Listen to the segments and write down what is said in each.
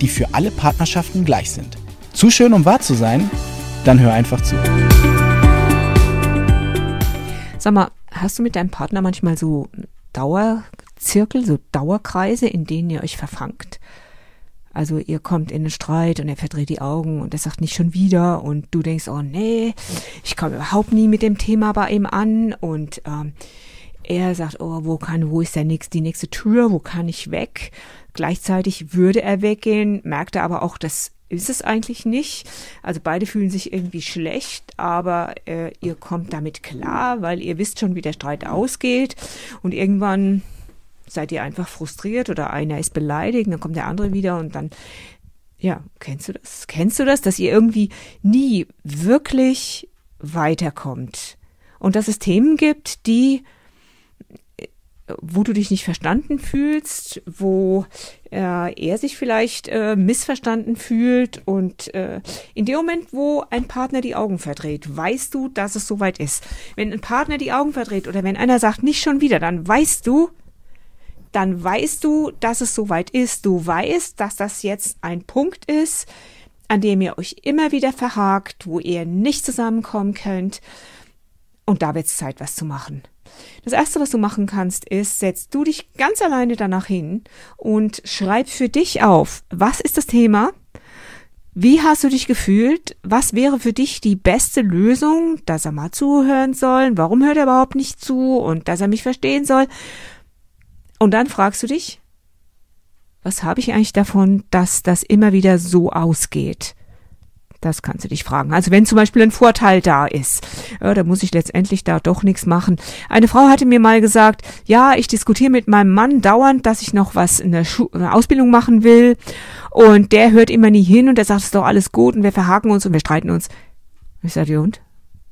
die für alle Partnerschaften gleich sind. Zu schön, um wahr zu sein? Dann hör einfach zu. Sag mal, hast du mit deinem Partner manchmal so Dauerzirkel, so Dauerkreise, in denen ihr euch verfangt? Also ihr kommt in den Streit und er verdreht die Augen und er sagt nicht schon wieder und du denkst, oh nee, ich komme überhaupt nie mit dem Thema bei ihm an und ähm, er sagt, oh, wo kann, wo ist der nächste, die nächste Tür, wo kann ich weg? Gleichzeitig würde er weggehen, merkt er aber auch, das ist es eigentlich nicht. Also beide fühlen sich irgendwie schlecht, aber äh, ihr kommt damit klar, weil ihr wisst schon, wie der Streit ausgeht und irgendwann seid ihr einfach frustriert oder einer ist beleidigt, dann kommt der andere wieder und dann ja, kennst du das? Kennst du das, dass ihr irgendwie nie wirklich weiterkommt und dass es Themen gibt, die wo du dich nicht verstanden fühlst, wo äh, er sich vielleicht äh, missverstanden fühlt und äh, in dem Moment, wo ein Partner die Augen verdreht, weißt du, dass es soweit ist. Wenn ein Partner die Augen verdreht oder wenn einer sagt, nicht schon wieder, dann weißt du, dann weißt du, dass es soweit ist. Du weißt, dass das jetzt ein Punkt ist, an dem ihr euch immer wieder verhakt, wo ihr nicht zusammenkommen könnt. Und da wird es Zeit, was zu machen. Das erste, was du machen kannst, ist, setzt du dich ganz alleine danach hin und schreib für dich auf, was ist das Thema? Wie hast du dich gefühlt? Was wäre für dich die beste Lösung, dass er mal zuhören soll? Warum hört er überhaupt nicht zu? Und dass er mich verstehen soll? Und dann fragst du dich, was habe ich eigentlich davon, dass das immer wieder so ausgeht? Das kannst du dich fragen. Also wenn zum Beispiel ein Vorteil da ist, ja, da muss ich letztendlich da doch nichts machen. Eine Frau hatte mir mal gesagt, ja, ich diskutiere mit meinem Mann dauernd, dass ich noch was in der, Schu in der Ausbildung machen will. Und der hört immer nie hin und der sagt, es ist doch alles gut und wir verhaken uns und wir streiten uns. Ich sage, und?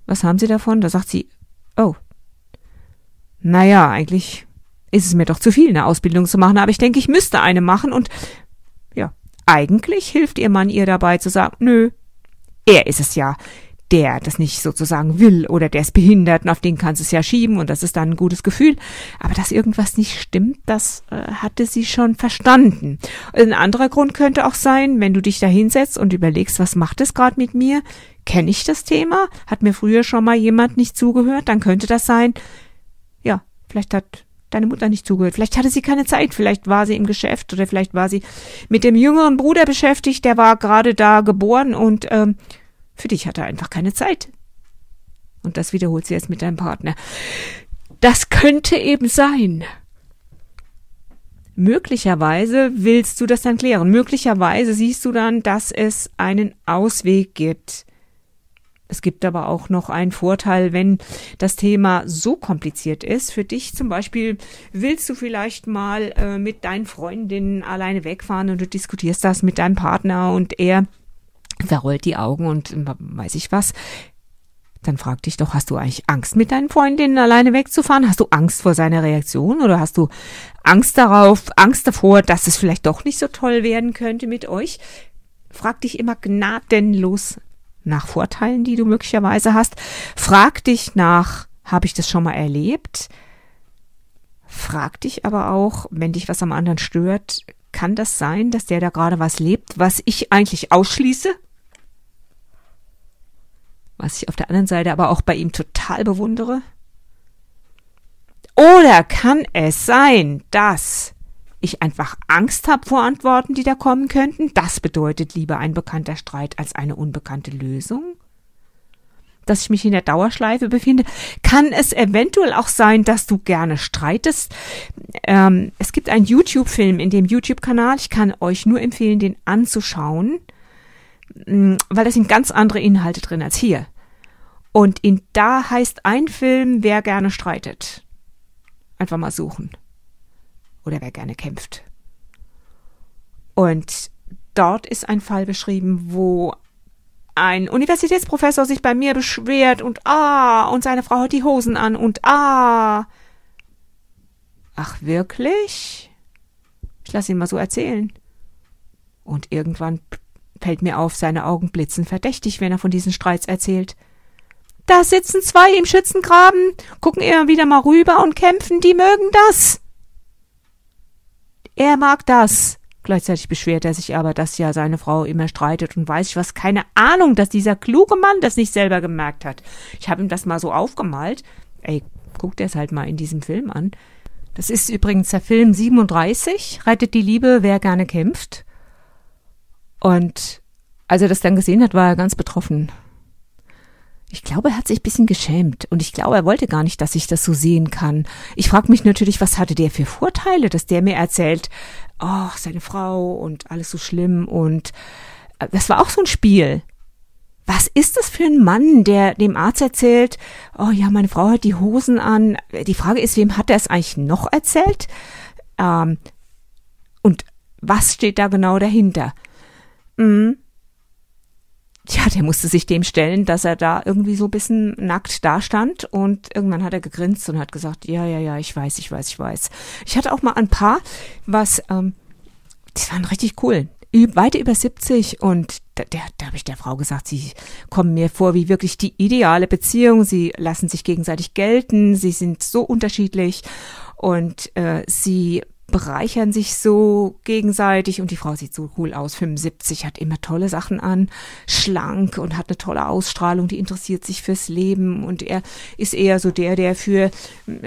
Was haben Sie davon? Da sagt sie, oh. Naja, eigentlich ist es mir doch zu viel, eine Ausbildung zu machen, aber ich denke, ich müsste eine machen und ja, eigentlich hilft ihr Mann ihr dabei zu sagen, nö, er ist es ja, der das nicht sozusagen will oder der ist behindert und auf den kannst du es ja schieben und das ist dann ein gutes Gefühl. Aber dass irgendwas nicht stimmt, das äh, hatte sie schon verstanden. Ein anderer Grund könnte auch sein, wenn du dich da hinsetzt und überlegst, was macht es gerade mit mir? Kenne ich das Thema? Hat mir früher schon mal jemand nicht zugehört? Dann könnte das sein, ja, vielleicht hat deine Mutter nicht zugehört. Vielleicht hatte sie keine Zeit, vielleicht war sie im Geschäft oder vielleicht war sie mit dem jüngeren Bruder beschäftigt, der war gerade da geboren und ähm, für dich hatte er einfach keine Zeit. Und das wiederholt sie jetzt mit deinem Partner. Das könnte eben sein. Möglicherweise willst du das dann klären. Möglicherweise siehst du dann, dass es einen Ausweg gibt. Es gibt aber auch noch einen Vorteil, wenn das Thema so kompliziert ist. Für dich zum Beispiel willst du vielleicht mal äh, mit deinen Freundinnen alleine wegfahren und du diskutierst das mit deinem Partner und er verrollt die Augen und weiß ich was. Dann frag dich doch, hast du eigentlich Angst, mit deinen Freundinnen alleine wegzufahren? Hast du Angst vor seiner Reaktion oder hast du Angst darauf, Angst davor, dass es vielleicht doch nicht so toll werden könnte mit euch? Frag dich immer gnadenlos nach Vorteilen, die du möglicherweise hast. Frag dich nach, habe ich das schon mal erlebt? Frag dich aber auch, wenn dich was am anderen stört, kann das sein, dass der da gerade was lebt, was ich eigentlich ausschließe? Was ich auf der anderen Seite aber auch bei ihm total bewundere? Oder kann es sein, dass ich einfach Angst habe vor Antworten, die da kommen könnten. Das bedeutet lieber ein bekannter Streit als eine unbekannte Lösung. Dass ich mich in der Dauerschleife befinde. Kann es eventuell auch sein, dass du gerne streitest? Ähm, es gibt einen YouTube-Film in dem YouTube-Kanal. Ich kann euch nur empfehlen, den anzuschauen, mm, weil da sind ganz andere Inhalte drin als hier. Und in da heißt ein Film, wer gerne streitet. Einfach mal suchen oder wer gerne kämpft. Und dort ist ein Fall beschrieben, wo ein Universitätsprofessor sich bei mir beschwert und ah, und seine Frau hat die Hosen an und ah. Ach, wirklich? Ich lasse ihn mal so erzählen. Und irgendwann fällt mir auf, seine Augen blitzen verdächtig, wenn er von diesen Streits erzählt. Da sitzen zwei im Schützengraben, gucken immer wieder mal rüber und kämpfen, die mögen das. Er mag das. Gleichzeitig beschwert er sich aber, dass ja seine Frau immer streitet und weiß ich was. Keine Ahnung, dass dieser kluge Mann das nicht selber gemerkt hat. Ich habe ihm das mal so aufgemalt. Ey, guckt er es halt mal in diesem Film an. Das ist übrigens der Film 37, Rettet die Liebe, wer gerne kämpft. Und als er das dann gesehen hat, war er ganz betroffen. Ich glaube, er hat sich ein bisschen geschämt und ich glaube, er wollte gar nicht, dass ich das so sehen kann. Ich frage mich natürlich, was hatte der für Vorteile, dass der mir erzählt, oh, seine Frau und alles so schlimm und äh, das war auch so ein Spiel. Was ist das für ein Mann, der dem Arzt erzählt, oh ja, meine Frau hat die Hosen an. Die Frage ist, wem hat er es eigentlich noch erzählt? Ähm, und was steht da genau dahinter? Mhm der musste sich dem stellen, dass er da irgendwie so ein bisschen nackt dastand und irgendwann hat er gegrinst und hat gesagt, ja, ja, ja, ich weiß, ich weiß, ich weiß. Ich hatte auch mal ein paar, was, ähm, die waren richtig cool. Weit über 70 und da, da, da habe ich der Frau gesagt, sie kommen mir vor wie wirklich die ideale Beziehung. Sie lassen sich gegenseitig gelten, sie sind so unterschiedlich und äh, sie bereichern sich so gegenseitig und die Frau sieht so cool aus, 75, hat immer tolle Sachen an, schlank und hat eine tolle Ausstrahlung, die interessiert sich fürs Leben und er ist eher so der, der für,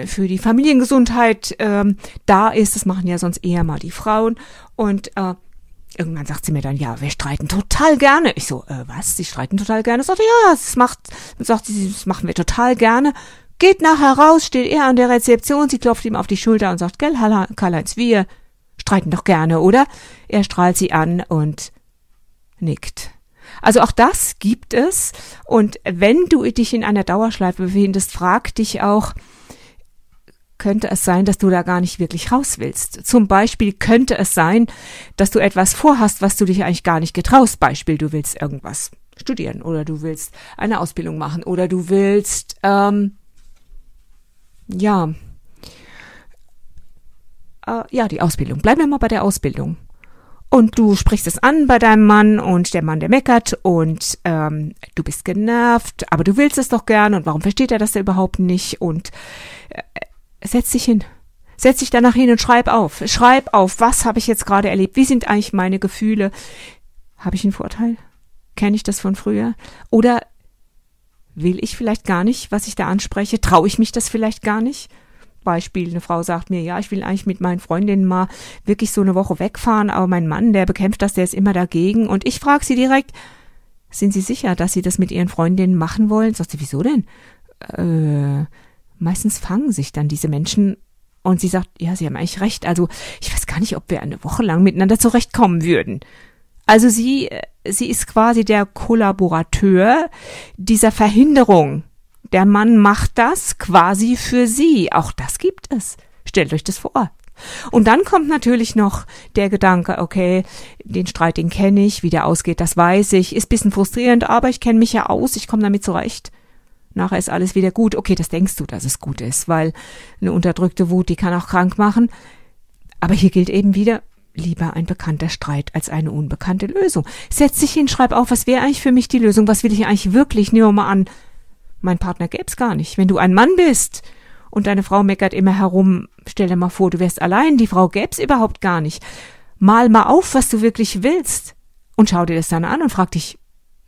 für die Familiengesundheit ähm, da ist. Das machen ja sonst eher mal die Frauen und äh, Irgendwann sagt sie mir dann, ja, wir streiten total gerne. Ich so, äh, was? Sie streiten total gerne? Sagt ja, das macht, sagt sie, das machen wir total gerne geht nachher raus, steht er an der Rezeption, sie klopft ihm auf die Schulter und sagt, gell, Karl-Heinz, wir streiten doch gerne, oder? Er strahlt sie an und nickt. Also auch das gibt es. Und wenn du dich in einer Dauerschleife befindest, frag dich auch, könnte es sein, dass du da gar nicht wirklich raus willst. Zum Beispiel könnte es sein, dass du etwas vorhast, was du dich eigentlich gar nicht getraust. Beispiel, du willst irgendwas studieren oder du willst eine Ausbildung machen oder du willst ähm, ja, äh, ja, die Ausbildung. Bleiben wir mal bei der Ausbildung. Und du sprichst es an bei deinem Mann und der Mann, der meckert und ähm, du bist genervt, aber du willst es doch gern und warum versteht er das überhaupt nicht? Und äh, setz dich hin. Setz dich danach hin und schreib auf. Schreib auf, was habe ich jetzt gerade erlebt? Wie sind eigentlich meine Gefühle? Habe ich einen Vorteil? Kenne ich das von früher? Oder will ich vielleicht gar nicht, was ich da anspreche? Traue ich mich das vielleicht gar nicht? Beispiel, eine Frau sagt mir, ja, ich will eigentlich mit meinen Freundinnen mal wirklich so eine Woche wegfahren, aber mein Mann, der bekämpft das, der ist immer dagegen. Und ich frage sie direkt, sind Sie sicher, dass Sie das mit Ihren Freundinnen machen wollen? Sagt sie, wieso denn? Äh, meistens fangen sich dann diese Menschen und sie sagt, ja, Sie haben eigentlich recht. Also ich weiß gar nicht, ob wir eine Woche lang miteinander zurechtkommen würden. Also sie, sie ist quasi der Kollaborateur dieser Verhinderung. Der Mann macht das quasi für sie. Auch das gibt es. Stellt euch das vor. Und dann kommt natürlich noch der Gedanke, okay, den Streit, den kenne ich, wie der ausgeht, das weiß ich, ist bisschen frustrierend, aber ich kenne mich ja aus, ich komme damit zurecht. Nachher ist alles wieder gut. Okay, das denkst du, dass es gut ist, weil eine unterdrückte Wut, die kann auch krank machen. Aber hier gilt eben wieder, lieber ein bekannter Streit als eine unbekannte Lösung. Setz dich hin, schreib auf, was wäre eigentlich für mich die Lösung, was will ich eigentlich wirklich, nehmen wir mal an. Mein Partner gäb's gar nicht. Wenn du ein Mann bist und deine Frau meckert immer herum, stell dir mal vor, du wärst allein, die Frau gäb's überhaupt gar nicht. Mal mal auf, was du wirklich willst und schau dir das dann an und frag dich,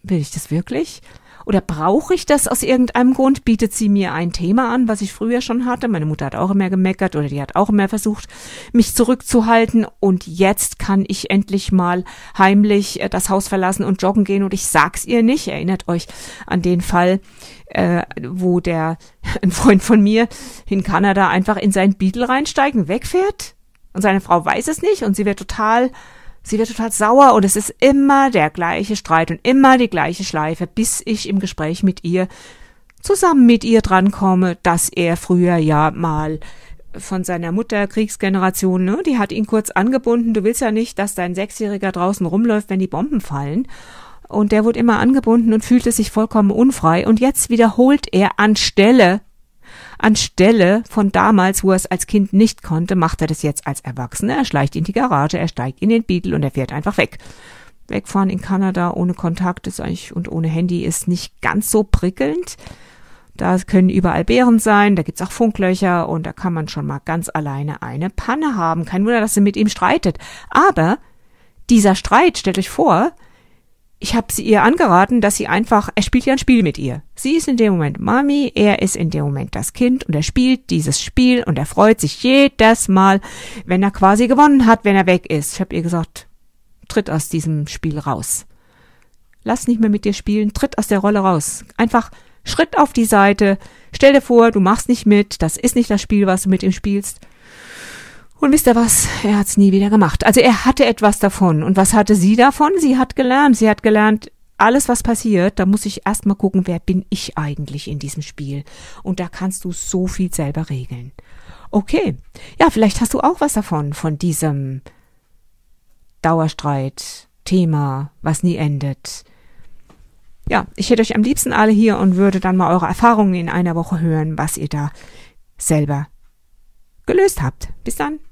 will ich das wirklich? Oder brauche ich das aus irgendeinem Grund? Bietet sie mir ein Thema an, was ich früher schon hatte? Meine Mutter hat auch immer gemeckert oder die hat auch immer versucht, mich zurückzuhalten. Und jetzt kann ich endlich mal heimlich äh, das Haus verlassen und joggen gehen und ich sag's ihr nicht. Erinnert euch an den Fall, äh, wo der, ein Freund von mir in Kanada einfach in sein Beetle reinsteigt und wegfährt? Und seine Frau weiß es nicht und sie wird total Sie wird total sauer und es ist immer der gleiche Streit und immer die gleiche Schleife, bis ich im Gespräch mit ihr zusammen mit ihr drankomme, dass er früher ja mal von seiner Mutter, Kriegsgeneration, ne? Die hat ihn kurz angebunden. Du willst ja nicht, dass dein Sechsjähriger draußen rumläuft, wenn die Bomben fallen. Und der wurde immer angebunden und fühlte sich vollkommen unfrei. Und jetzt wiederholt er anstelle, anstelle von damals, wo er es als Kind nicht konnte, macht er das jetzt als Erwachsener. Er schleicht in die Garage, er steigt in den Beetle und er fährt einfach weg. Wegfahren in Kanada ohne Kontakt ist eigentlich und ohne Handy ist nicht ganz so prickelnd. Da können überall Bären sein, da gibt's auch Funklöcher und da kann man schon mal ganz alleine eine Panne haben. Kein Wunder, dass sie mit ihm streitet. Aber dieser Streit, stellt euch vor, ich habe sie ihr angeraten, dass sie einfach, er spielt ja ein Spiel mit ihr. Sie ist in dem Moment Mami, er ist in dem Moment das Kind und er spielt dieses Spiel und er freut sich jedes Mal, wenn er quasi gewonnen hat, wenn er weg ist. Ich habe ihr gesagt, tritt aus diesem Spiel raus. Lass nicht mehr mit dir spielen, tritt aus der Rolle raus. Einfach Schritt auf die Seite. Stell dir vor, du machst nicht mit, das ist nicht das Spiel, was du mit ihm spielst. Und wisst ihr was? Er hat's nie wieder gemacht. Also er hatte etwas davon. Und was hatte sie davon? Sie hat gelernt. Sie hat gelernt, alles, was passiert, da muss ich erstmal gucken, wer bin ich eigentlich in diesem Spiel. Und da kannst du so viel selber regeln. Okay. Ja, vielleicht hast du auch was davon, von diesem Dauerstreit, Thema, was nie endet. Ja, ich hätte euch am liebsten alle hier und würde dann mal eure Erfahrungen in einer Woche hören, was ihr da selber gelöst habt. Bis dann.